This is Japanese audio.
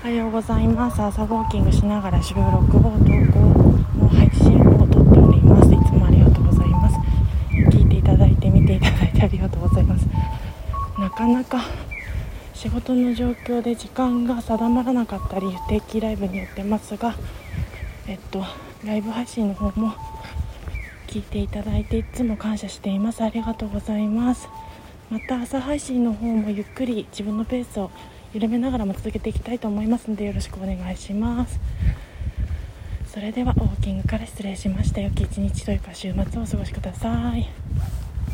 おはようございます。朝ウォーキングしながら収録を投稿の配信を撮っております。いつもありがとうございます。聞いていただいて見ていただいてありがとうございます。なかなか仕事の状況で時間が定まらなかったり定期ライブによってますがえっとライブ配信の方も聞いていただいていつも感謝しています。ありがとうございます。また朝配信の方もゆっくり自分のペースを緩めながらも続けていきたいと思いますのでよろしくお願いします。それではウォーキングから失礼しました。良き一日というか週末をお過ごしください。